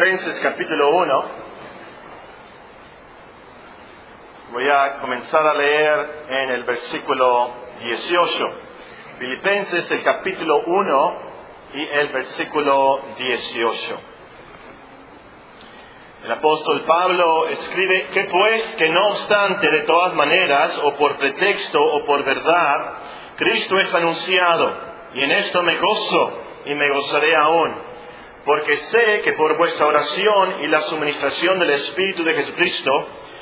Filipenses capítulo 1. Voy a comenzar a leer en el versículo 18. Filipenses el capítulo 1 y el versículo 18. El apóstol Pablo escribe que pues que no obstante de todas maneras o por pretexto o por verdad, Cristo es anunciado y en esto me gozo y me gozaré aún porque sé que por vuestra oración y la suministración del Espíritu de Jesucristo,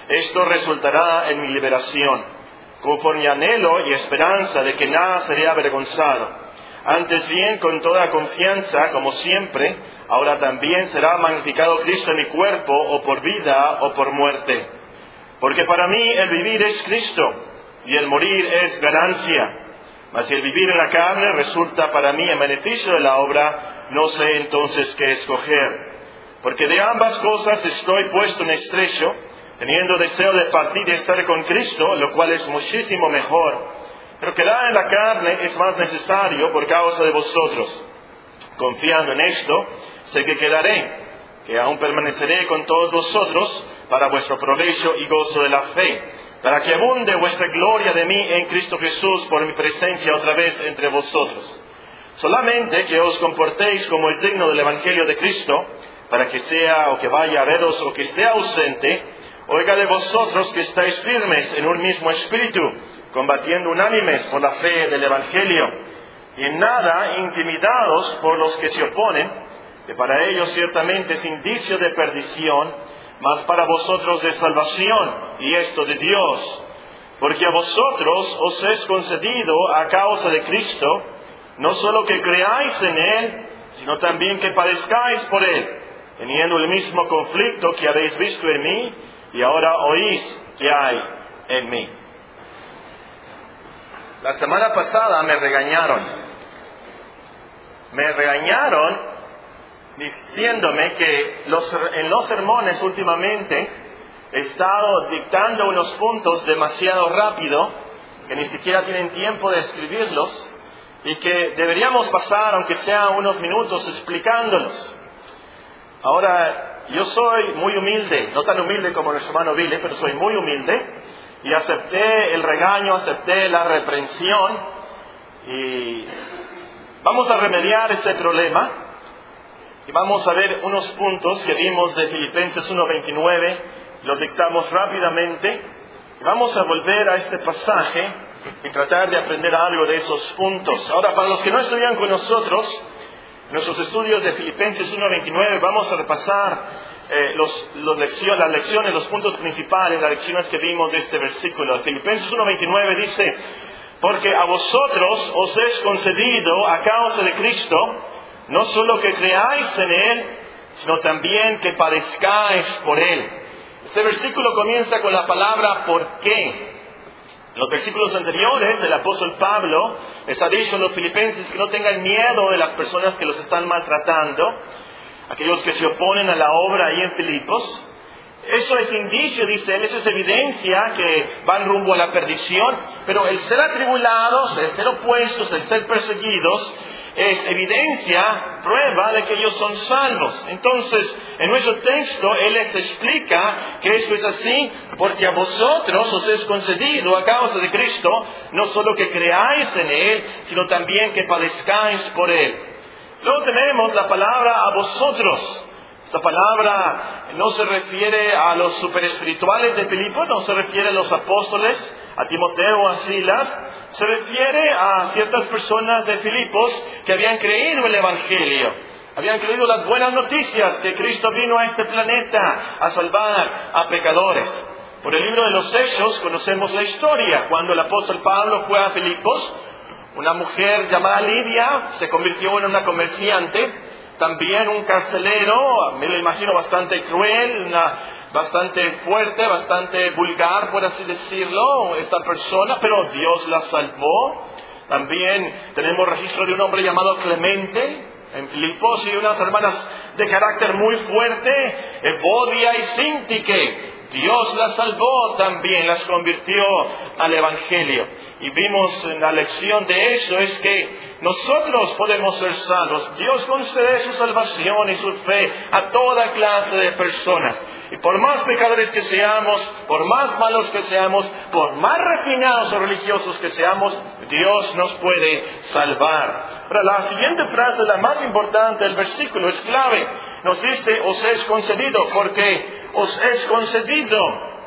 esto resultará en mi liberación, conforme anhelo y esperanza de que nada seré avergonzado. Antes bien, con toda confianza, como siempre, ahora también será magnificado Cristo en mi cuerpo, o por vida o por muerte. Porque para mí el vivir es Cristo, y el morir es ganancia. Mas el vivir en la carne resulta para mí en beneficio de la obra, no sé entonces qué escoger. Porque de ambas cosas estoy puesto en estrecho, teniendo deseo de partir y estar con Cristo, lo cual es muchísimo mejor. Pero quedar en la carne es más necesario por causa de vosotros. Confiando en esto, sé que quedaré, que aún permaneceré con todos vosotros para vuestro provecho y gozo de la fe, para que abunde vuestra gloria de mí en Cristo Jesús por mi presencia otra vez entre vosotros. Solamente que os comportéis como es digno del Evangelio de Cristo, para que sea o que vaya a veros o que esté ausente, oiga de vosotros que estáis firmes en un mismo espíritu, combatiendo unánimes por la fe del Evangelio, y en nada intimidados por los que se oponen, que para ellos ciertamente es indicio de perdición, mas para vosotros de salvación, y esto de Dios, porque a vosotros os es concedido a causa de Cristo, no solo que creáis en Él, sino también que padezcáis por Él, teniendo el mismo conflicto que habéis visto en mí y ahora oís que hay en mí. La semana pasada me regañaron. Me regañaron diciéndome que en los sermones últimamente he estado dictando unos puntos demasiado rápido, que ni siquiera tienen tiempo de escribirlos, y que deberíamos pasar, aunque sea unos minutos, explicándolos. Ahora, yo soy muy humilde, no tan humilde como nuestro hermano Vile, pero soy muy humilde y acepté el regaño, acepté la reprensión y vamos a remediar este problema y vamos a ver unos puntos que vimos de Filipenses 1.29, los dictamos rápidamente y vamos a volver a este pasaje y tratar de aprender algo de esos puntos. Ahora, para los que no estudian con nosotros, nuestros estudios de Filipenses 1.29, vamos a repasar eh, los, las lecciones, los puntos principales, las lecciones que vimos de este versículo. Filipenses 1.29 dice, porque a vosotros os es concedido a causa de Cristo, no solo que creáis en Él, sino también que padezcáis por Él. Este versículo comienza con la palabra por qué. En los versículos anteriores, el apóstol Pablo les ha dicho a los filipenses que no tengan miedo de las personas que los están maltratando, aquellos que se oponen a la obra ahí en Filipos. Eso es indicio, dice él, eso es evidencia que van rumbo a la perdición, pero el ser atribulados, el ser opuestos, el ser perseguidos, es evidencia, prueba de que ellos son salvos. Entonces, en nuestro texto, Él les explica que esto es así porque a vosotros os es concedido a causa de Cristo, no solo que creáis en Él, sino también que padezcáis por Él. Luego tenemos la palabra a vosotros. Esta palabra no se refiere a los superespirituales de Filipo, no se refiere a los apóstoles, a Timoteo, a Silas, se refiere a ciertas personas de Filipos que habían creído el Evangelio, habían creído las buenas noticias que Cristo vino a este planeta a salvar a pecadores. Por el libro de los Hechos conocemos la historia. Cuando el apóstol Pablo fue a Filipos, una mujer llamada Lidia se convirtió en una comerciante, también un carcelero, me lo imagino bastante cruel, bastante fuerte, bastante vulgar, por así decirlo, esta persona, pero Dios la salvó. También tenemos registro de un hombre llamado Clemente en Filipos y unas hermanas de carácter muy fuerte, Evodia y Sintique. Dios las salvó también, las convirtió al Evangelio. Y vimos en la lección de eso es que nosotros podemos ser salvos. Dios concede su salvación y su fe a toda clase de personas. Y por más pecadores que seamos, por más malos que seamos, por más refinados o religiosos que seamos, Dios nos puede salvar. Ahora, la siguiente frase, la más importante del versículo, es clave. Nos dice, os es concedido, porque os es concedido.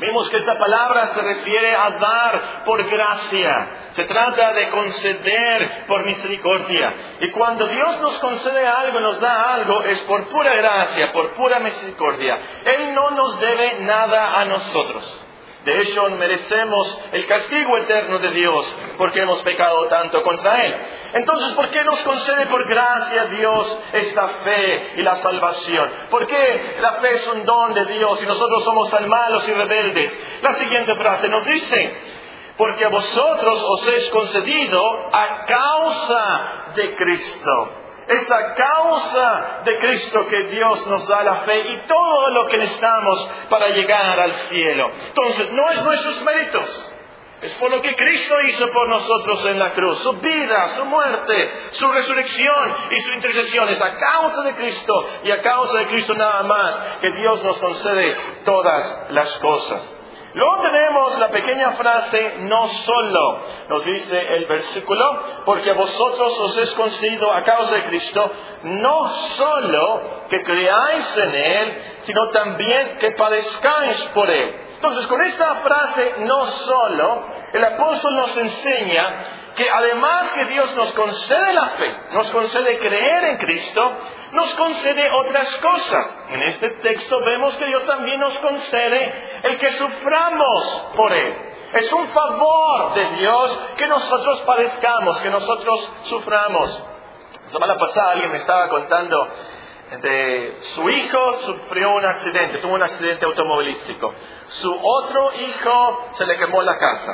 Vimos que esta palabra se refiere a dar por gracia. Se trata de conceder por misericordia. Y cuando Dios nos concede algo, nos da algo, es por pura gracia, por pura misericordia. Él no nos debe nada a nosotros. De hecho, merecemos el castigo eterno de Dios porque hemos pecado tanto contra Él. Entonces, ¿por qué nos concede por gracia Dios esta fe y la salvación? ¿Por qué la fe es un don de Dios y nosotros somos tan malos y rebeldes? La siguiente frase nos dice, porque a vosotros os es concedido a causa de Cristo es la causa de Cristo que Dios nos da la fe y todo lo que necesitamos para llegar al cielo. Entonces, no es nuestros méritos. Es por lo que Cristo hizo por nosotros en la cruz, su vida, su muerte, su resurrección y su intercesión. Es a causa de Cristo y a causa de Cristo nada más que Dios nos concede todas las cosas. Luego tenemos la pequeña frase, no solo, nos dice el versículo, porque vosotros os es concedido a causa de Cristo, no solo que creáis en Él, sino también que padezcáis por Él. Entonces, con esta frase, no solo, el apóstol nos enseña que además que Dios nos concede la fe, nos concede creer en Cristo, nos concede otras cosas. En este texto vemos que Dios también nos concede el que suframos por Él. Es un favor de Dios que nosotros padezcamos, que nosotros suframos. La semana pasada alguien me estaba contando de su hijo sufrió un accidente, tuvo un accidente automovilístico. Su otro hijo se le quemó la casa.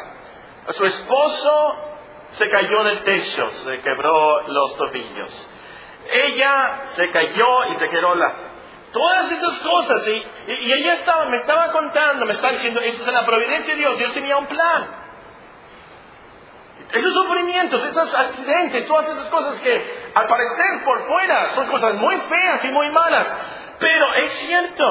Su esposo se cayó del techo, se quebró los tobillos. Ella se cayó y se quedó la... Todas esas cosas, y, y, ella estaba, me estaba contando, me estaba diciendo, esto es la providencia de Dios, Dios tenía un plan. Esos sufrimientos, esos accidentes, todas esas cosas que al parecer por fuera son cosas muy feas y muy malas, pero es cierto,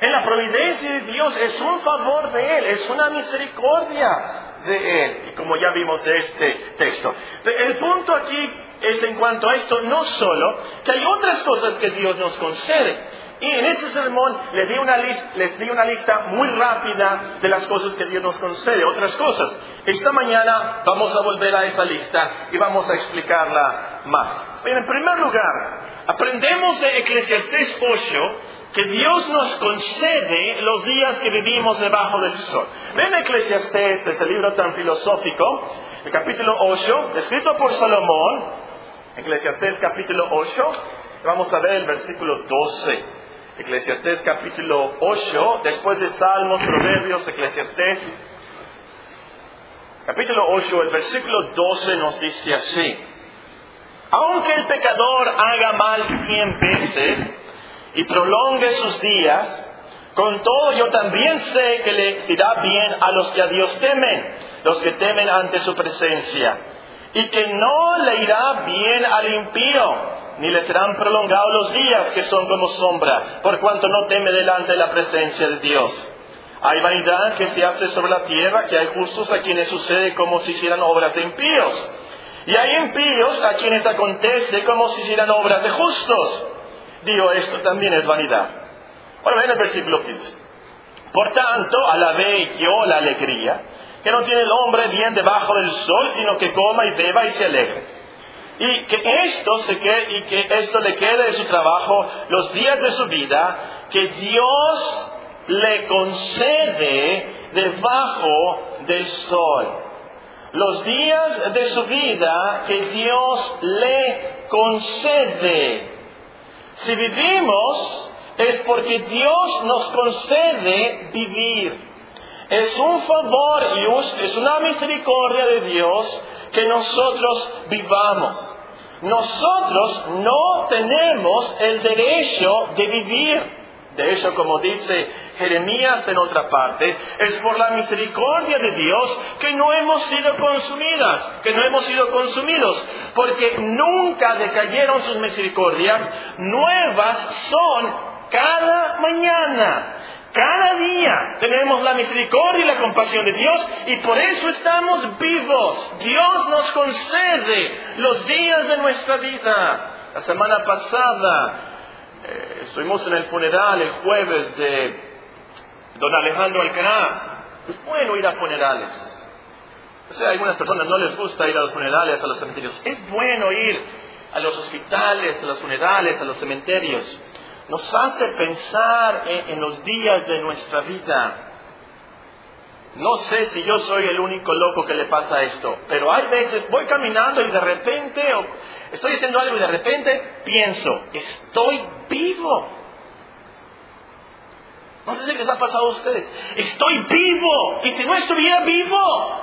en la providencia de Dios es un favor de Él, es una misericordia de Él, como ya vimos de este texto. El punto aquí es en cuanto a esto, no solo que hay otras cosas que Dios nos concede. Y en este sermón les di, una les di una lista muy rápida de las cosas que Dios nos concede, otras cosas. Esta mañana vamos a volver a esa lista y vamos a explicarla más. En primer lugar, aprendemos de Eclesiastés 8 que Dios nos concede los días que vivimos debajo del sol. Ven Eclesiastés, ese libro tan filosófico, el capítulo 8, escrito por Salomón, Eclesiastés capítulo 8, vamos a ver el versículo 12. Eclesiastés capítulo 8, después de Salmos, Proverbios, Eclesiastés. Capítulo 8, el versículo 12 nos dice así. Aunque el pecador haga mal cien veces y prolongue sus días, con todo yo también sé que le irá bien a los que a Dios temen, los que temen ante su presencia y que no le irá bien al impío, ni le serán prolongados los días que son como sombra, por cuanto no teme delante de la presencia de Dios. Hay vanidad que se hace sobre la tierra, que hay justos a quienes sucede como si hicieran obras de impíos. Y hay impíos a quienes acontece como si hicieran obras de justos. Digo, esto también es vanidad. Ahora ven el versículo 15. Por tanto, alabé yo la alegría que no tiene el hombre bien debajo del sol, sino que coma y beba y se alegre. Y que esto se quede, y que esto le quede de su trabajo los días de su vida, que Dios le concede debajo del sol. Los días de su vida que Dios le concede. Si vivimos es porque Dios nos concede vivir. Es un favor y es una misericordia de Dios que nosotros vivamos. Nosotros no tenemos el derecho de vivir. De hecho, como dice Jeremías en otra parte, es por la misericordia de Dios que no hemos sido consumidas, que no hemos sido consumidos, porque nunca decayeron sus misericordias, nuevas son cada mañana. Cada día tenemos la misericordia y la compasión de Dios y por eso estamos vivos. Dios nos concede los días de nuestra vida. La semana pasada eh, estuvimos en el funeral el jueves de don Alejandro Alcaraz. Es bueno ir a funerales. O sea, a algunas personas no les gusta ir a los funerales, a los cementerios. Es bueno ir a los hospitales, a los funerales, a los cementerios nos hace pensar en, los días de nuestra vida. No sé si yo soy el único loco que le pasa esto, pero hay veces voy caminando y de repente estoy haciendo algo y de repente pienso, estoy vivo. No sé si les ha pasado a ustedes. Estoy vivo. Y si no estuviera vivo,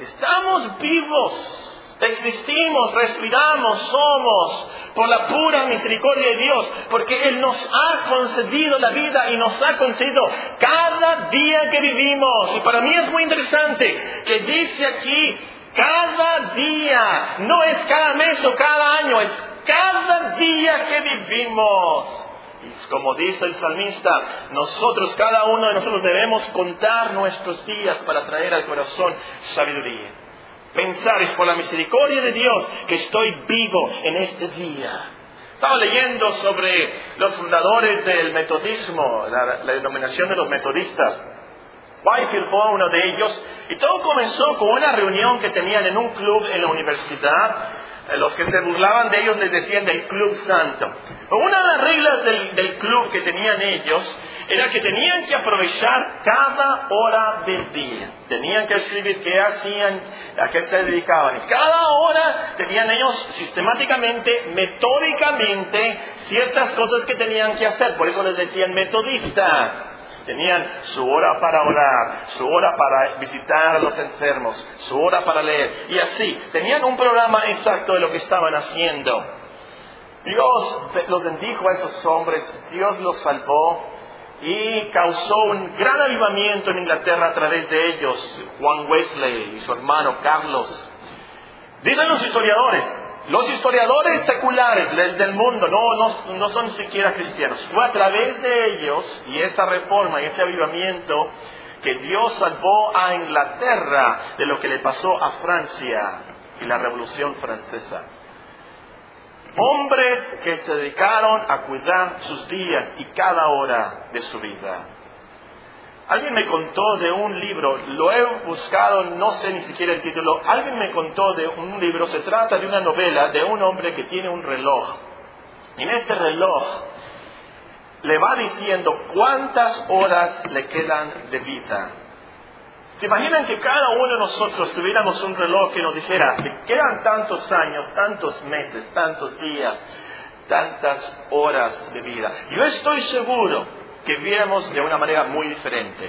estamos vivos. Existimos, respiramos, somos por la pura misericordia de Dios, porque Él nos ha concedido la vida y nos ha concedido cada día que vivimos. Y para mí es muy interesante que dice aquí, cada día, no es cada mes o cada año, es cada día que vivimos. Y como dice el salmista, nosotros, cada uno de nosotros debemos contar nuestros días para traer al corazón sabiduría pensar, es por la misericordia de Dios que estoy vivo en este día. Estaba leyendo sobre los fundadores del metodismo, la, denominación de los metodistas. Whitefield fue uno de ellos y todo comenzó con una reunión que tenían en un club en la universidad los que se burlaban de ellos les decían del Club Santo. Una de las reglas del, club que tenían ellos era que tenían que aprovechar cada hora del día. Tenían que escribir qué hacían, a qué se dedicaban. Y cada hora tenían ellos sistemáticamente, metódicamente, ciertas cosas que tenían que hacer. Por eso les decían metodistas. Tenían su hora para orar, su hora para visitar a los enfermos, su hora para leer. Y así, tenían un programa exacto de lo que estaban haciendo. Dios los bendijo a esos hombres, Dios los salvó y causó un gran avivamiento en Inglaterra a través de ellos, Juan Wesley y su hermano Carlos. Dicen los historiadores, los historiadores seculares del, mundo no, no, son siquiera cristianos. Fue a través de ellos y esa reforma y ese avivamiento que Dios salvó a Inglaterra de lo que le pasó a Francia y la Revolución Francesa. Hombres que se dedicaron a cuidar sus días y cada hora de su vida. Alguien me contó de un libro, lo he buscado, no sé ni siquiera el título, alguien me contó de un libro, se trata de una novela de un hombre que tiene un reloj. Y en este reloj le va diciendo cuántas horas le quedan de vida. ¿Se imaginan que cada uno de nosotros tuviéramos un reloj que nos dijera, le quedan tantos años, tantos meses, tantos días, tantas horas de vida? Yo estoy seguro que viéramos de una manera muy diferente.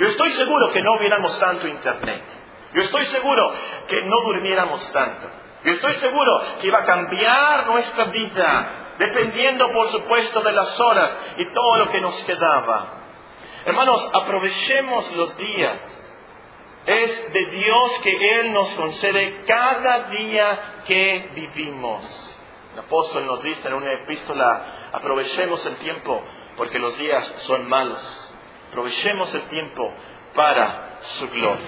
Yo estoy seguro que no viéramos tanto internet. Yo estoy seguro que no durmiéramos tanto. Yo estoy seguro que iba a cambiar nuestra vida, dependiendo por supuesto de las horas y todo lo que nos quedaba. Hermanos, aprovechemos los días. Es de Dios que Él nos concede cada día que vivimos. El apóstol nos dice en una epístola, aprovechemos el tiempo porque los días son malos. Aprovechemos el tiempo para su gloria.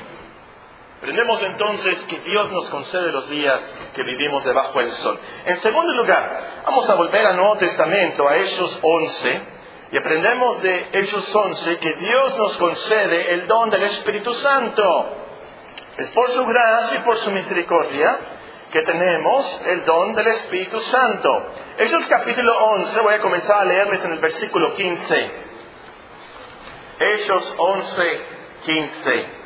Aprendemos entonces que Dios nos concede los días que vivimos debajo del sol. En segundo lugar, vamos a volver al Nuevo Testamento, a Hechos 11, y aprendemos de Hechos 11 que Dios nos concede el don del Espíritu Santo. Es por su gracia y por su misericordia que tenemos el don del Espíritu Santo. Hechos capítulo 11, voy a comenzar a leerles en el versículo 15. Hechos 11, 15.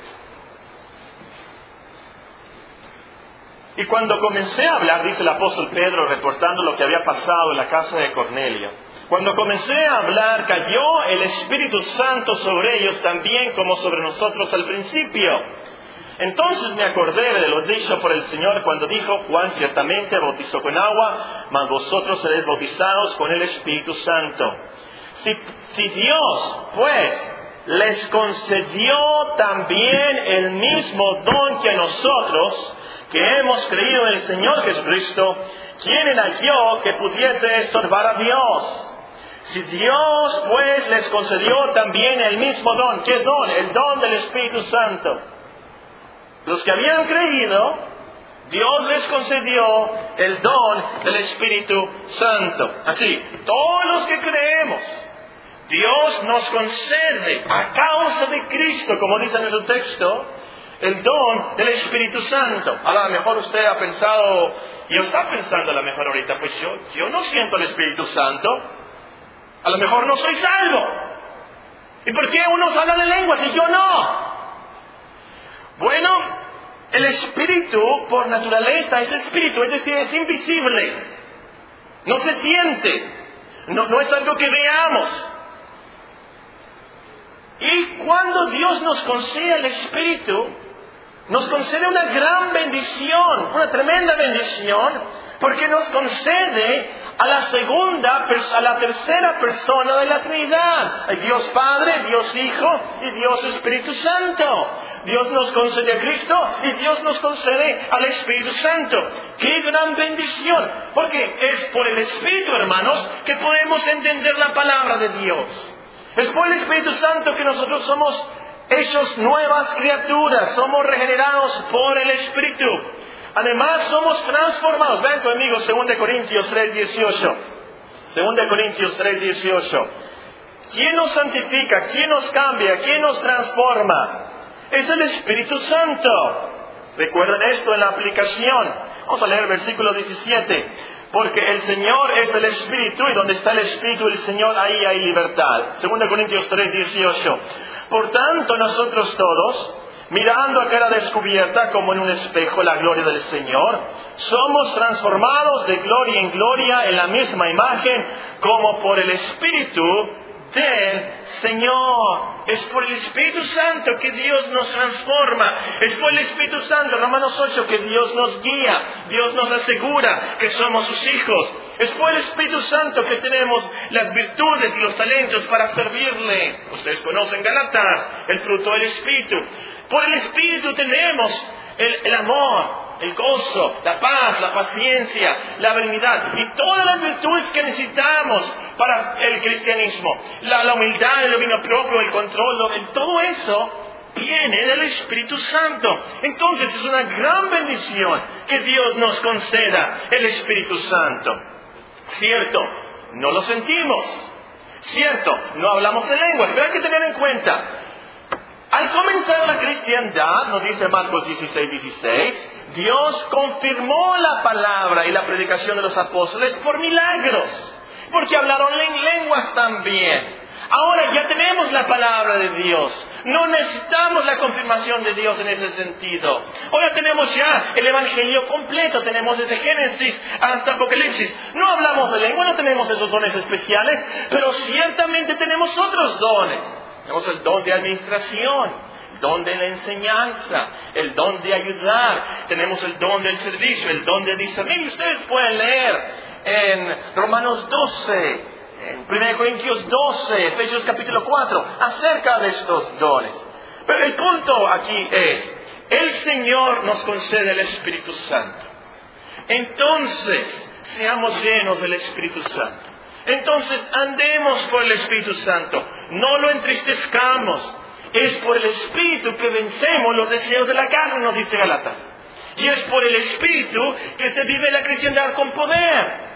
Y cuando comencé a hablar, dice el apóstol Pedro, reportando lo que había pasado en la casa de Cornelio, cuando comencé a hablar, cayó el Espíritu Santo sobre ellos también como sobre nosotros al principio. Entonces me acordé de lo dicho por el Señor cuando dijo, Juan ciertamente bautizó con agua, mas vosotros seréis bautizados con el Espíritu Santo. Si, si Dios, pues, les concedió también el mismo don que nosotros, que hemos creído en el Señor Jesucristo, ¿quién era yo que pudiese estorbar a Dios? Si Dios pues les concedió también el mismo don, ¿qué don? El don del Espíritu Santo. Los que habían creído, Dios les concedió el don del Espíritu Santo. Así, todos los que creemos, Dios nos concede a causa de Cristo, como dice en el texto, el don del Espíritu Santo. A lo mejor usted ha pensado, y está pensando a lo mejor ahorita, pues yo, yo no siento el Espíritu Santo. A lo mejor no soy salvo. ¿Y por qué unos hablan en lenguas y yo no? Bueno, el Espíritu por naturaleza es Espíritu, es decir, es invisible. No se siente. No, no es algo que veamos. Y cuando Dios nos concede el Espíritu, nos concede una gran bendición, una tremenda bendición, porque nos concede a la segunda, a la tercera persona de la Trinidad. Hay Dios Padre, Dios Hijo y Dios Espíritu Santo. Dios nos concede a Cristo y Dios nos concede al Espíritu Santo. ¡Qué gran bendición! Porque es por el Espíritu, hermanos, que podemos entender la palabra de Dios. Es por el Espíritu Santo que nosotros somos hechos nuevas criaturas, somos regenerados por el Espíritu. Además somos transformados. Ven conmigo, 2 Corintios 3, 18. 2 Corintios 3, 18. ¿Quién nos santifica? ¿Quién nos cambia? ¿Quién nos transforma? Es el Espíritu Santo. Recuerden esto en la aplicación. Vamos a leer el versículo 17 porque el Señor es el Espíritu y donde está el Espíritu del Señor ahí hay libertad. 2 Corintios 3, 18. Por tanto, nosotros todos, mirando a cara descubierta como en un espejo la gloria del Señor, somos transformados de gloria en gloria en la misma imagen como por el Espíritu del Señor. Es por el Espíritu Santo que Dios nos transforma. Es por el Espíritu Santo, Romanos 8, que Dios nos guía. Dios nos asegura que somos sus hijos. Es por el Espíritu Santo que tenemos las virtudes y los talentos para servirle. Ustedes conocen Galatas, el fruto del Espíritu. Por el Espíritu tenemos el, amor, el gozo, la paz, la paciencia, la benignidad y todas las virtudes que necesitamos para el cristianismo. La, humildad, el dominio propio, el control, todo eso viene del Espíritu Santo. Entonces es una gran bendición que Dios nos conceda el Espíritu Santo. Cierto, no lo sentimos. Cierto, no hablamos en lenguas, pero hay que tener en cuenta al comenzar la cristiandad, nos dice Marcos 16, 16, Dios confirmó la palabra y la predicación de los apóstoles por milagros, porque hablaron en lenguas también. Ahora ya tenemos la palabra de Dios. No necesitamos la confirmación de Dios en ese sentido. Ahora tenemos ya el Evangelio completo. Tenemos desde Génesis hasta Apocalipsis. No hablamos de lengua, no tenemos esos dones especiales, pero ciertamente tenemos otros dones. Tenemos el don de administración, el don de la enseñanza, el don de ayudar, tenemos el don del servicio, el don de discernir. Ustedes pueden leer en Romanos 12, en 1 Corintios 12, Efesios capítulo 4, acerca de estos dones. Pero el punto aquí es, el Señor nos concede el Espíritu Santo. Entonces, seamos llenos del Espíritu Santo. Entonces andemos por el Espíritu Santo, no lo entristezcamos. Es por el Espíritu que vencemos los deseos de la carne, nos dice Galatas. Y es por el Espíritu que se vive la cristiandad con poder.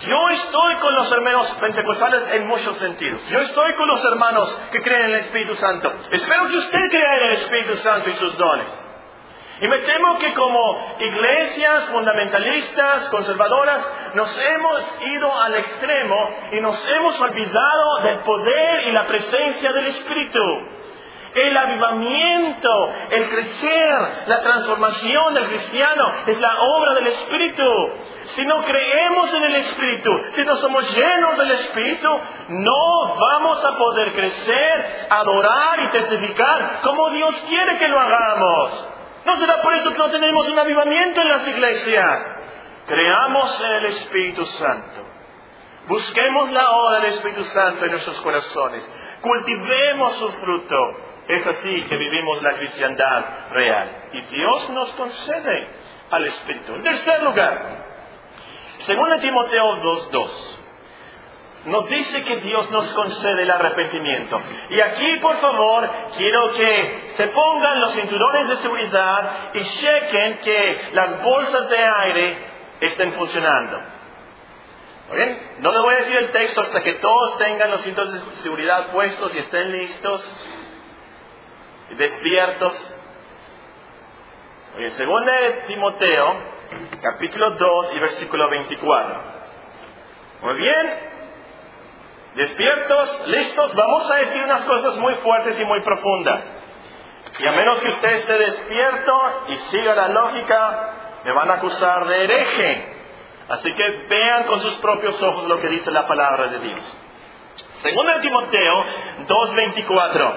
Yo estoy con los hermanos pentecostales en muchos sentidos. Yo estoy con los hermanos que creen en el Espíritu Santo. Espero que usted crea en el Espíritu Santo y sus dones. Y me temo que como iglesias fundamentalistas, conservadoras, nos hemos ido al extremo y nos hemos olvidado del poder y la presencia del Espíritu. El avivamiento, el crecer, la transformación del cristiano es la obra del Espíritu. Si no creemos en el Espíritu, si no somos llenos del Espíritu, no vamos a poder crecer, adorar y testificar como Dios quiere que lo hagamos. No será por eso que no tenemos un avivamiento en las iglesias. Creamos en el Espíritu Santo. Busquemos la obra del Espíritu Santo en nuestros corazones. Cultivemos su fruto. Es así que vivimos la cristiandad real. Y Dios nos concede al Espíritu. En tercer lugar, según Timoteo 2.2, nos dice que Dios nos concede el arrepentimiento. Y aquí, por favor, quiero que se pongan los cinturones de seguridad y chequen que las bolsas de aire estén funcionando. ¿Bien? No les voy a decir el texto hasta que todos tengan los cinturones de seguridad puestos y estén listos, despiertos. Bien, según Timoteo, capítulo 2 y versículo 24. Muy bien, Despiertos, listos, vamos a decir unas cosas muy fuertes y muy profundas. Y a menos que usted esté despierto y siga la lógica, me van a acusar de hereje. Así que vean con sus propios ojos lo que dice la palabra de Dios. Segundo de Timoteo 2.24.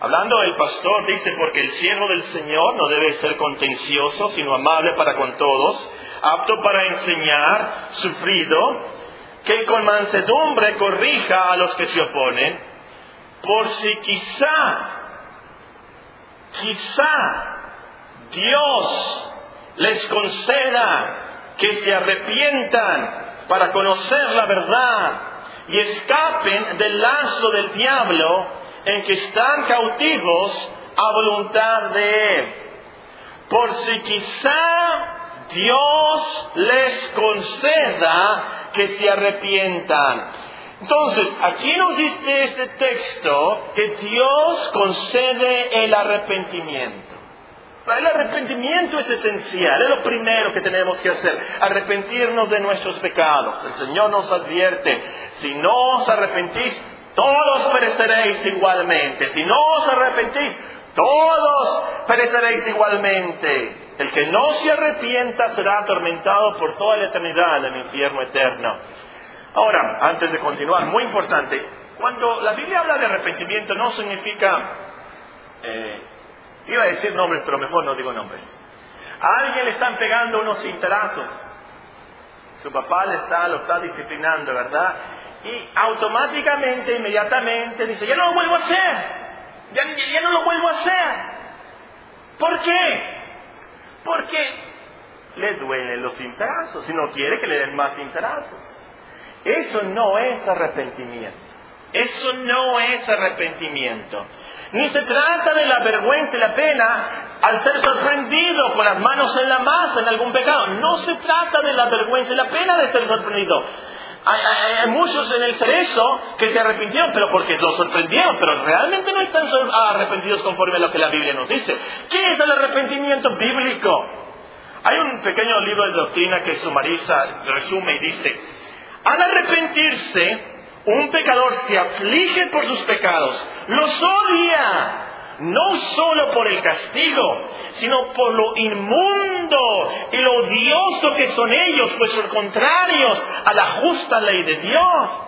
Hablando el pastor dice, porque el siervo del Señor no debe ser contencioso, sino amable para con todos, apto para enseñar, sufrido, que con mansedumbre corrija a los que se oponen, por si quizá, quizá Dios les conceda que se arrepientan para conocer la verdad y escapen del lazo del diablo en que están cautivos a voluntad de Él. Por si quizá Dios les conceda que se arrepientan. Entonces, aquí nos dice este texto que Dios concede el arrepentimiento. El arrepentimiento es esencial, es lo primero que tenemos que hacer, arrepentirnos de nuestros pecados. El Señor nos advierte, si no os arrepentís, todos pereceréis igualmente. Si no os arrepentís, todos pereceréis igualmente. El que no se arrepienta será atormentado por toda la eternidad en el infierno eterno. Ahora, antes de continuar, muy importante, cuando la Biblia habla de arrepentimiento no significa, eh, iba a decir nombres, pero mejor no digo nombres. A alguien le están pegando unos cintarazos. Su papá le está, lo está disciplinando, ¿verdad? Y automáticamente, inmediatamente dice, ya no lo vuelvo a hacer. Ya, ya no lo vuelvo a hacer. ¿Por qué? Porque le duelen los cintrazos y no quiere que le den más cintrazos. Eso no es arrepentimiento. Eso no es arrepentimiento. Ni se trata de la vergüenza y la pena al ser sorprendido con las manos en la masa en algún pecado. No se trata de la vergüenza y la pena de ser sorprendido. Hay, muchos en el cerezo que se arrepintieron, pero porque los sorprendieron, pero realmente no están arrepentidos conforme a lo que la Biblia nos dice. ¿Qué es el arrepentimiento bíblico? Hay un pequeño libro de doctrina que sumariza, resume y dice, al arrepentirse, un pecador se aflige por sus pecados, los odia, no solo por el castigo, sino por lo inmundo y lo odioso que son ellos, pues son contrarios a la justa ley de Dios.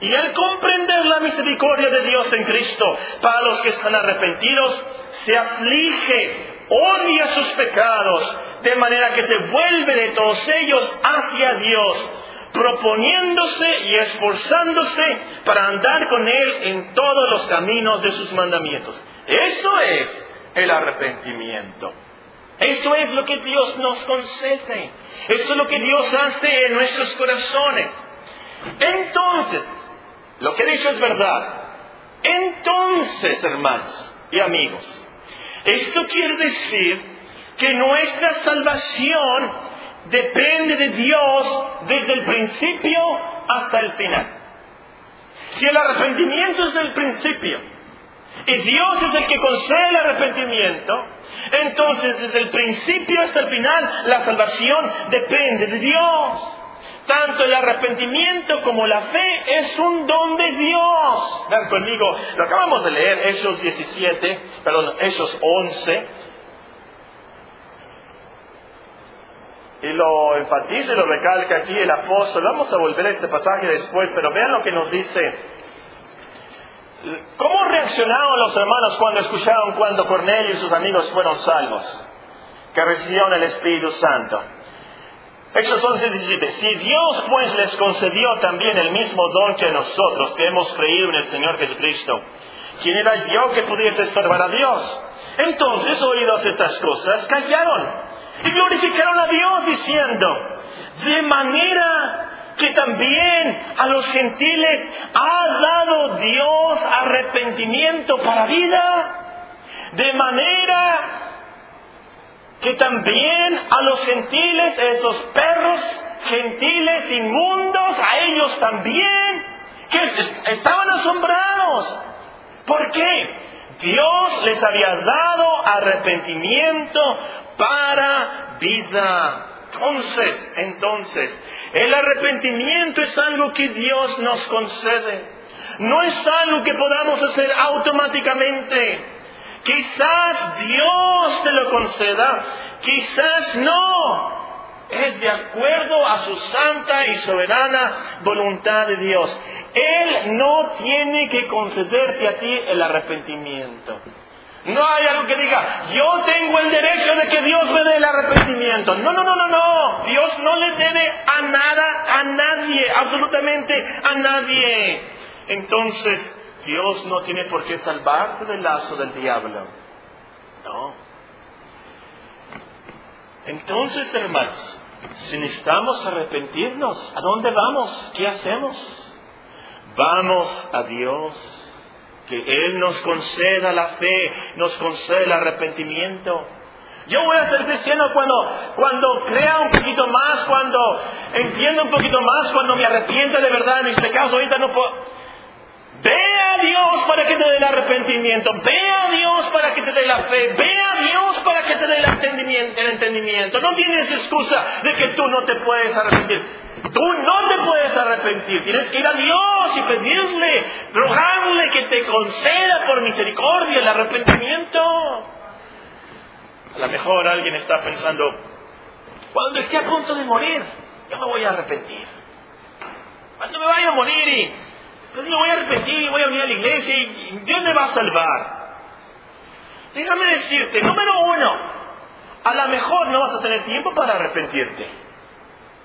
Y al comprender la misericordia de Dios en Cristo para los que están arrepentidos, se aflige, odia sus pecados, de manera que se vuelve de todos ellos hacia Dios, proponiéndose y esforzándose para andar con Él en todos los caminos de sus mandamientos. Eso es el arrepentimiento. Eso es lo que Dios nos concede. Eso es lo que Dios hace en nuestros corazones. Entonces, lo que he dicho es verdad. Entonces, hermanos y amigos, esto quiere decir que nuestra salvación depende de Dios desde el principio hasta el final. Si el arrepentimiento es del principio, y Dios es el que concede el arrepentimiento, entonces desde el principio hasta el final la salvación depende de Dios. Tanto el arrepentimiento como la fe es un don de Dios. Vean conmigo, lo acabamos de leer, Hechos 17, perdón, Hechos 11. Y lo enfatiza y lo recalca aquí el apóstol. Vamos a volver a este pasaje después, pero vean lo que nos dice ¿Cómo reaccionaron los hermanos cuando escucharon cuando Cornelio y sus amigos fueron salvos? que recibieron el Espíritu Santo. Hechos 11, 17. Si Dios pues les concedió también el mismo don que nosotros, que hemos creído en el Señor Jesucristo, ¿quién era yo que pudiese estorbar a Dios? Entonces, oídos estas cosas, callaron y glorificaron a Dios diciendo, de manera que también a los gentiles ha dado Dios arrepentimiento para vida, de manera que también a los gentiles, esos perros gentiles inmundos, a ellos también, que estaban asombrados. ¿Por qué? Dios les había dado arrepentimiento para vida. Entonces, entonces, el arrepentimiento es algo que Dios nos concede. No es algo que podamos hacer automáticamente. Quizás Dios te lo conceda, quizás no. Es de acuerdo a su santa y soberana voluntad de Dios. Él no tiene que concederte a ti el arrepentimiento. No hay algo que diga, yo tengo el derecho de que Dios me dé el arrepentimiento. No, no, no, no, no. Dios no le debe a nada, a nadie, absolutamente a nadie. Entonces, Dios no tiene por qué salvarte del lazo del diablo. No. Entonces, hermanos, si necesitamos arrepentirnos, ¿a dónde vamos? ¿Qué hacemos? Vamos a Dios. Que Él nos conceda la fe, nos conceda el arrepentimiento. Yo voy a ser cristiano cuando, cuando crea un poquito más, cuando entienda un poquito más, cuando me arrepienta de verdad de mis pecados. Ahorita no puedo. Ve a Dios para que te dé el arrepentimiento. Ve a Dios para que te dé la fe. Ve a Dios para que te dé el entendimiento. El entendimiento. No tienes excusa de que tú no te puedes arrepentir. Tú no te puedes arrepentir. Tienes que ir a Dios y pedirle, rogarle que te conceda por misericordia el arrepentimiento. A lo mejor alguien está pensando, cuando esté a punto de morir, yo me voy a arrepentir. Cuando me vaya a morir y entonces me voy a arrepentir y voy a venir a la iglesia y Dios me va a salvar. Déjame decirte, número uno, a lo mejor no vas a tener tiempo para arrepentirte.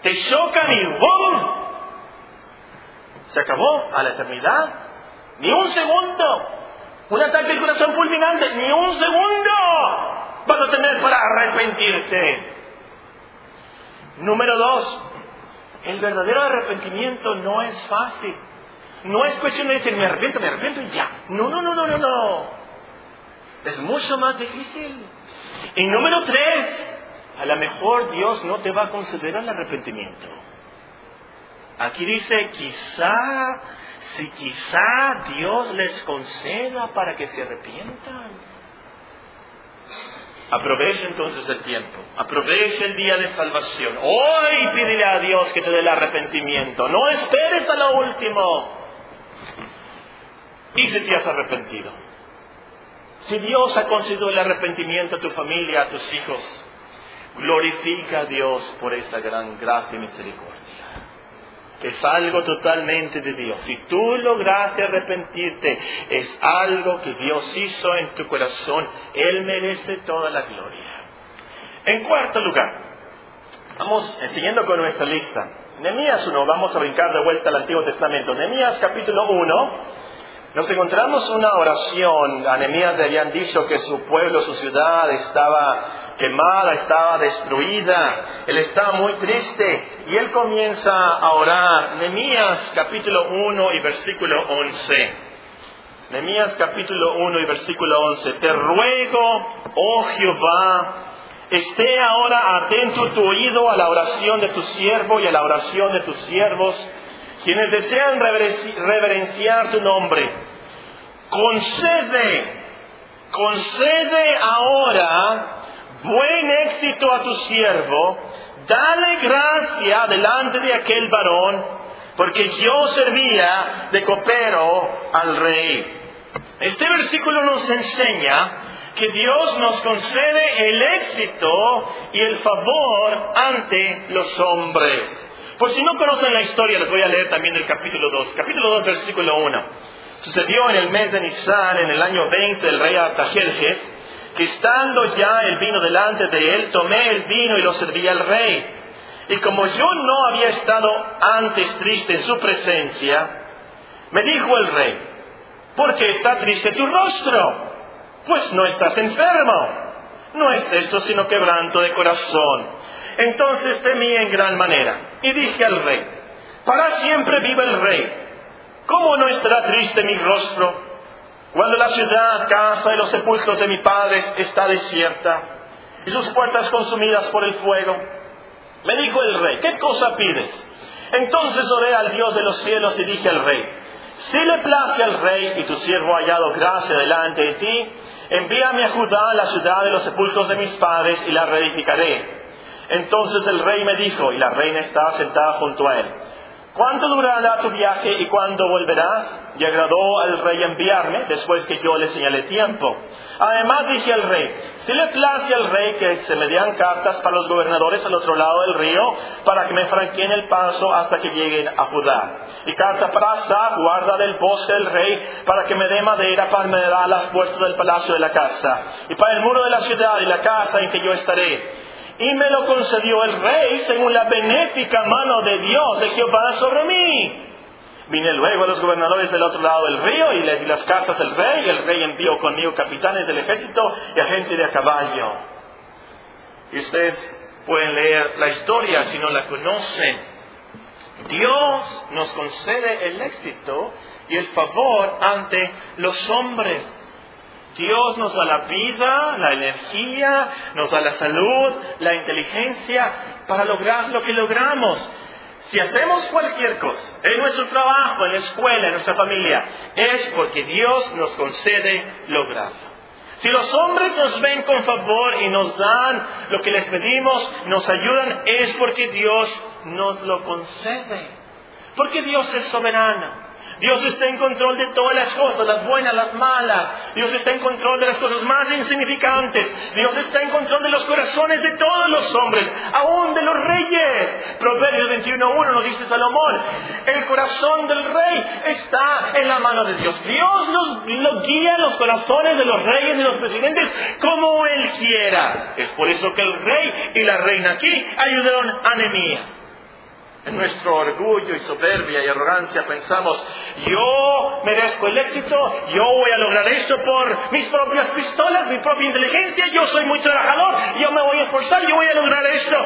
Te chocan y ¡bum! Se acabó a la eternidad. Ni un segundo. Un ataque del corazón fulminante. Ni un segundo vas tener para arrepentirte. Número dos, el verdadero arrepentimiento no es fácil. No es cuestión de decir, me arrepiento, me arrepiento y ya. No, no, no, no, no, no. Es mucho más difícil. Y número tres, a lo mejor Dios no te va a conceder el arrepentimiento. Aquí dice, quizá, si quizá Dios les conceda para que se arrepientan. Aproveche entonces el tiempo, aproveche el día de salvación. Hoy pídele a Dios que te dé el arrepentimiento. No esperes a lo último y si te has arrepentido. Si Dios ha concedido el arrepentimiento a tu familia, a tus hijos, glorifica a Dios por esa gran gracia y misericordia. Es algo totalmente de Dios. Si tú lograste arrepentirte, es algo que Dios hizo en tu corazón. Él merece toda la gloria. En cuarto lugar, vamos siguiendo con nuestra lista. Nemías 1, vamos a brincar de vuelta al Antiguo Testamento. Nemías capítulo 1, nos encontramos una oración. A Nehemías le habían dicho que su pueblo, su ciudad estaba quemada, estaba destruida. Él estaba muy triste y él comienza a orar. Nehemías capítulo 1 y versículo 11. Nehemías capítulo 1 y versículo 11. Te ruego, oh Jehová, esté ahora atento tu oído a la oración de tu siervo y a la oración de tus siervos quienes desean reverenciar tu nombre, concede, concede ahora buen éxito a tu siervo, dale gracia delante de aquel varón, porque yo servía de copero al rey. Este versículo nos enseña que Dios nos concede el éxito y el favor ante los hombres. Por si no conocen la historia, les voy a leer también el capítulo 2. Capítulo 2, versículo 1. Sucedió en el mes de Nisan, en el año 20 del rey Artajerjes, que estando ya el vino delante de él, tomé el vino y lo serví al rey. Y como yo no había estado antes triste en su presencia, me dijo el rey, ¿por qué está triste tu rostro? Pues no estás enfermo. No es esto sino quebranto de corazón. Entonces temí en gran manera y dije al rey, para siempre vive el rey. ¿Cómo no estará triste mi rostro cuando la ciudad, casa de los sepulcros de mi padre está desierta y sus puertas consumidas por el fuego? Me dijo el rey, ¿qué cosa pides? Entonces oré al Dios de los cielos y dije al rey, si le place al rey y tu siervo ha hallado gracia delante de ti, envíame a Judá, la ciudad de los sepulcros de mis padres, y la reedificaré. Entonces el rey me dijo, y la reina estaba sentada junto a él, ¿Cuánto durará tu viaje y cuándo volverás? Y agradó al rey enviarme después que yo le señalé tiempo. Además dije al rey, si le place al rey que se me dieran cartas para los gobernadores al otro lado del río, para que me franqueen el paso hasta que lleguen a Judá. Y carta para Asa, guarda del bosque del rey, para que me dé madera para me dar las puertas del palacio de la casa. Y para el muro de la ciudad y la casa en que yo estaré y me lo concedió el rey según la benéfica mano de Dios de Jehová sobre mí. Vine luego a los gobernadores del otro lado del río y les di las cartas del rey, el rey envió conmigo capitanes del ejército y a gente de a caballo. Y ustedes pueden leer la historia si no la conocen. Dios nos concede el éxito y el favor ante los hombres. Dios nos da la vida, la energía, nos da la salud, la inteligencia para lograr lo que logramos. Si hacemos cualquier cosa, en nuestro trabajo, en la escuela, en nuestra familia, es porque Dios nos concede lograrlo. Si los hombres nos ven con favor y nos dan lo que les pedimos, nos ayudan, es porque Dios nos lo concede. Porque Dios es soberano. Dios está en control de todas las cosas, las buenas, las malas. Dios está en control de las cosas más insignificantes. Dios está en control de los corazones de todos los hombres, aún de los reyes. Proverbios 21.1 nos dice Salomón, el corazón del rey está en la mano de Dios. Dios lo guía los corazones de los reyes y los presidentes como Él quiera. Es por eso que el rey y la reina aquí ayudaron a Nehemías. En nuestro orgullo y soberbia y arrogancia pensamos, yo merezco el éxito, yo voy a lograr esto por mis propias pistolas, mi propia inteligencia, yo soy muy trabajador, yo me voy a esforzar, yo voy a lograr esto.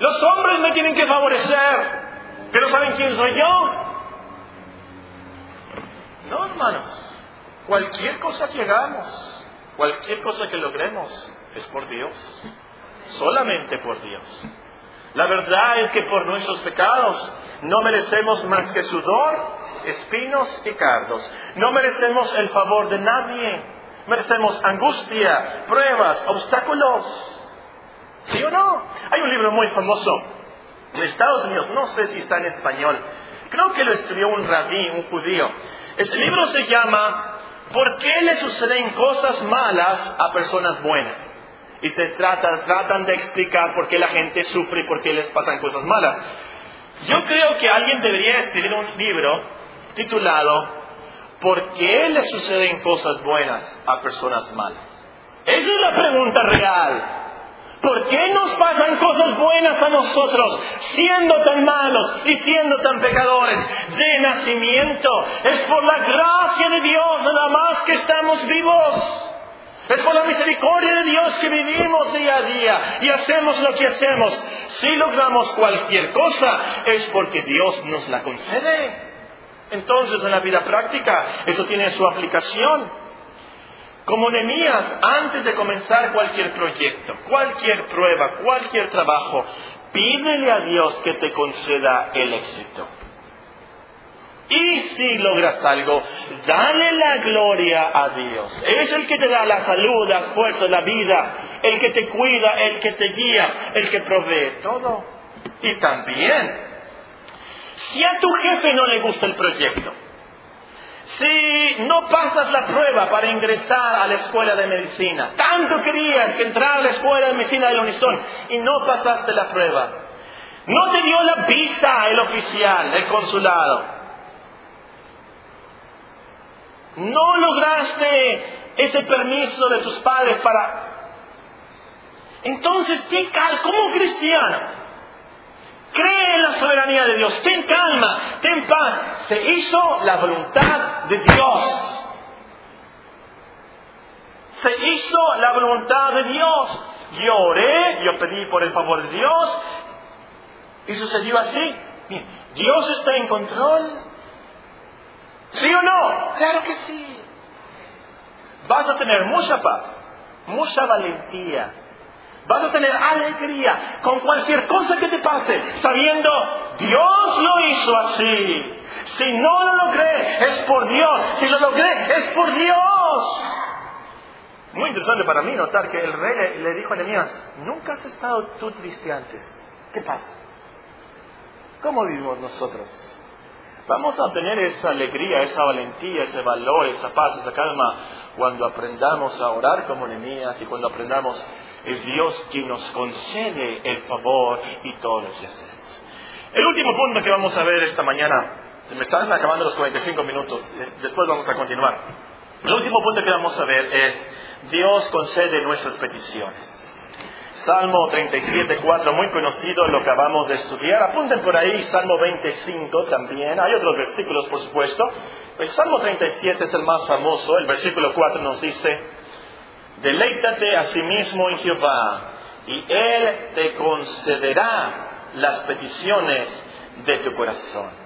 Los hombres me tienen que favorecer, pero ¿saben quién soy yo? No, hermanos, cualquier cosa que hagamos, cualquier cosa que logremos, es por Dios, solamente por Dios. La verdad es que por nuestros pecados no merecemos más que sudor, espinos y cardos. No merecemos el favor de nadie. Merecemos angustia, pruebas, obstáculos. ¿Sí o no? Hay un libro muy famoso en Estados Unidos, no sé si está en español. Creo que lo escribió un rabí, un judío. Este libro se llama ¿Por qué le suceden cosas malas a personas buenas? Y se tratan, tratan de explicar por qué la gente sufre y por qué les pasan cosas malas. Yo creo que alguien debería escribir un libro titulado ¿Por qué le suceden cosas buenas a personas malas? Esa es la pregunta real. ¿Por qué nos pasan cosas buenas a nosotros, siendo tan malos y siendo tan pecadores de nacimiento? Es por la gracia de Dios nada más que estamos vivos. Es por la misericordia de Dios que vivimos día a día y hacemos lo que hacemos. Si logramos cualquier cosa es porque Dios nos la concede. Entonces en la vida práctica eso tiene su aplicación. Como Nemías, antes de comenzar cualquier proyecto, cualquier prueba, cualquier trabajo, pídele a Dios que te conceda el éxito. Y si logras algo, dale la gloria a Dios. Es el que te da la salud, la fuerza, la vida, el que te cuida, el que te guía, el que provee todo. Y también, si a tu jefe no le gusta el proyecto, si no pasas la prueba para ingresar a la escuela de medicina, tanto querías que entrar a la escuela de medicina de Unison y no pasaste la prueba, no te dio la visa el oficial, el consulado, no lograste ese permiso de tus padres para... Entonces, ten calma, como cristiano, cree en la soberanía de Dios, ten calma, ten paz. Se hizo la voluntad de Dios. Se hizo la voluntad de Dios. Yo oré, yo pedí por el favor de Dios, y sucedió así. Dios está en control. ¿Sí o no? Claro que sí. Vas a tener mucha paz, mucha valentía. Vas a tener alegría con cualquier cosa que te pase, sabiendo Dios lo hizo así. Si no lo logré, es por Dios. Si lo logré, es por Dios. Muy interesante para mí notar que el rey le, dijo a Nehemías, nunca has estado tú triste antes. ¿Qué pasa? ¿Cómo vivimos nosotros? Vamos a obtener esa alegría, esa valentía, ese valor, esa paz, esa calma cuando aprendamos a orar como Nehemías y cuando aprendamos es Dios quien nos concede el favor y todos los hacemos. El último punto que vamos a ver esta mañana, se me están acabando los 45 minutos, después vamos a continuar. El último punto que vamos a ver es Dios concede nuestras peticiones. Salmo 37, 4, muy conocido, lo acabamos de estudiar. Apunten por ahí, Salmo 25 también. Hay otros versículos, por supuesto. El Salmo 37 es el más famoso. El versículo 4 nos dice, deleítate a sí mismo en Jehová, y Él te concederá las peticiones de tu corazón.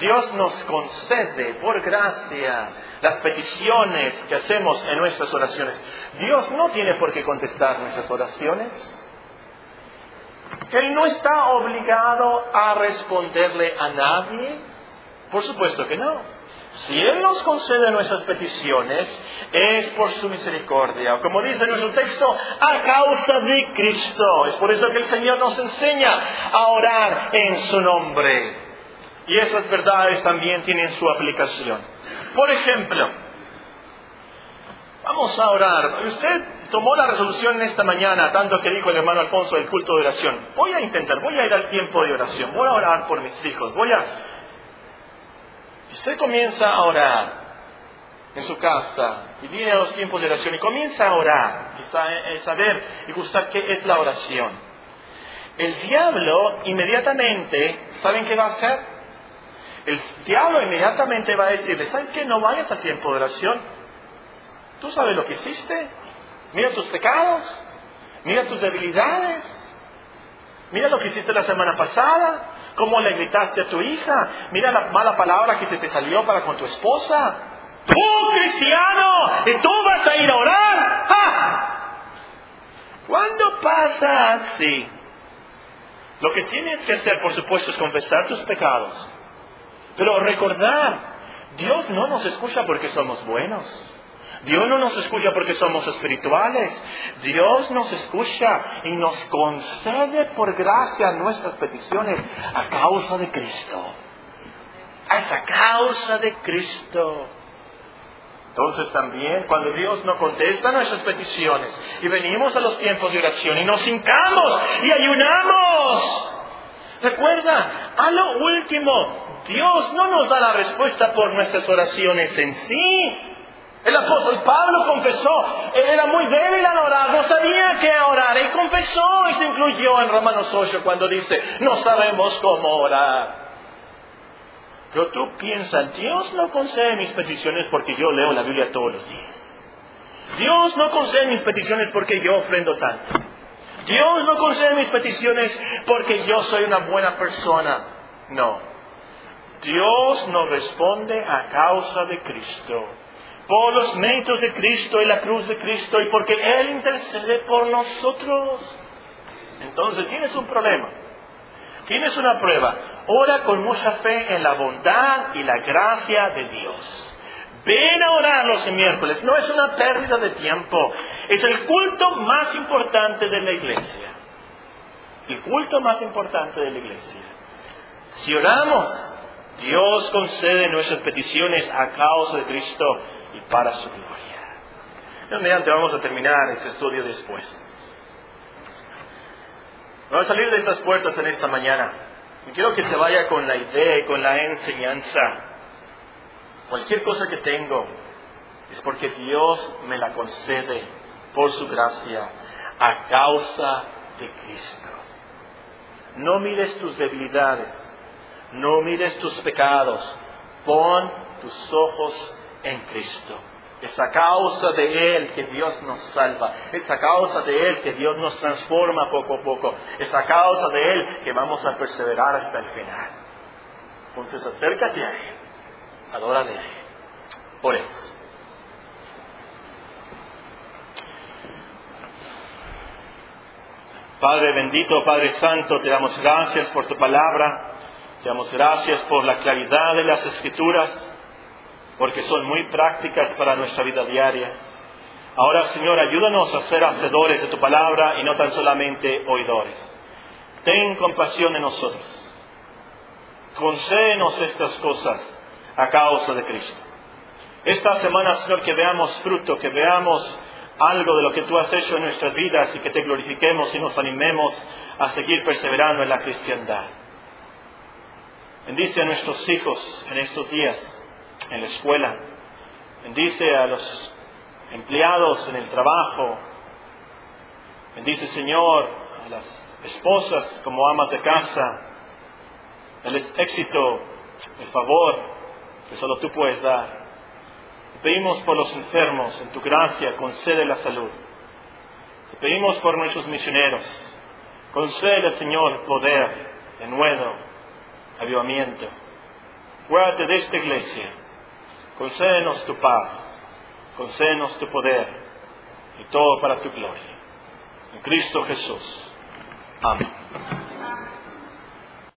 Dios nos concede por gracia las peticiones que hacemos en nuestras oraciones. Dios no tiene por qué contestar nuestras oraciones. Él no está obligado a responderle a nadie. Por supuesto que no. Si Él nos concede nuestras peticiones, es por su misericordia. Como dice nuestro texto, a causa de Cristo. Es por eso que el Señor nos enseña a orar en su nombre. Y esas verdades también tienen su aplicación. Por ejemplo, vamos a orar. Usted tomó la resolución esta mañana, tanto que dijo el hermano Alfonso del culto de oración. Voy a intentar, voy a ir al tiempo de oración, voy a orar por mis hijos, voy a... Usted comienza a orar en su casa y viene a los tiempos de oración y comienza a orar y saber y gustar qué es la oración. El diablo inmediatamente, ¿saben qué va a hacer? El diablo inmediatamente va a decirle, ¿sabes qué? No vayas al tiempo de oración. Tú sabes lo que hiciste. Mira tus pecados. Mira tus debilidades. Mira lo que hiciste la semana pasada. Cómo le gritaste a tu hija. Mira la mala palabra que te, salió para con tu esposa. Tú, cristiano, y tú vas a ir a orar. ¡Ah! ¿Cuándo pasa así? Lo que tienes que hacer, por supuesto, es confesar tus pecados pero recordar, Dios no nos escucha porque somos buenos. Dios no nos escucha porque somos espirituales. Dios nos escucha y nos concede por gracia nuestras peticiones a causa de Cristo. A causa de Cristo. Entonces también cuando Dios no contesta nuestras peticiones y venimos a los tiempos de oración y nos hincamos y ayunamos, recuerda, a lo último, Dios no nos da la respuesta por nuestras oraciones en sí. El apóstol Pablo confesó, era muy débil al orar, no sabía qué orar. Él confesó y se incluyó en Romanos 8 cuando dice, no sabemos cómo orar. Pero tú piensas, Dios no concede mis peticiones porque yo leo la Biblia todos los días. Dios no concede mis peticiones porque yo ofrendo tanto. Dios no concede mis peticiones porque yo soy una buena persona. No. Dios nos responde a causa de Cristo, por los méritos de Cristo y la cruz de Cristo y porque Él intercede por nosotros. Entonces tienes un problema, tienes una prueba. Ora con mucha fe en la bondad y la gracia de Dios. Ven a orar los miércoles, no es una pérdida de tiempo, es el culto más importante de la iglesia. El culto más importante de la iglesia. Si oramos Dios concede nuestras peticiones a causa de Cristo y para su gloria. Mediante vamos a terminar este estudio después. Vamos a salir de estas puertas en esta mañana. Y quiero que se vaya con la idea con la enseñanza. Cualquier cosa que tengo, es porque Dios me la concede por su gracia a causa de Cristo. No mires tus debilidades, no mires tus pecados, pon tus ojos en Cristo. Es a causa de Él que Dios nos salva. Es a causa de Él que Dios nos transforma poco a poco. Es a causa de Él que vamos a perseverar hasta el final. Entonces acércate a Él. Adórale. Oremos. Padre bendito, Padre Santo, te damos gracias por tu palabra. Te damos gracias por la claridad de las escrituras porque son muy prácticas para nuestra vida diaria. Ahora, Señor, ayúdanos a ser hacedores de tu palabra y no tan solamente oidores. Ten compasión de nosotros. Concédenos estas cosas a causa de Cristo. Esta semana, Señor, que veamos fruto, que veamos algo de lo que tú has hecho en nuestras vidas y que te glorifiquemos y nos animemos a seguir perseverando en la cristiandad. Bendice a nuestros hijos en estos días en la escuela. Bendice a los empleados en el trabajo. Bendice, Señor, a las esposas como amas de casa. El éxito, el favor que solo tú puedes dar. Te pedimos por los enfermos, en tu gracia, concede la salud. Te pedimos por nuestros misioneros. Concede, Señor, poder, de nuevo, avivamiento. Guárdate de esta iglesia Concédenos tu paz, concédenos tu poder y todo para tu gloria. En Cristo Jesús. Amén.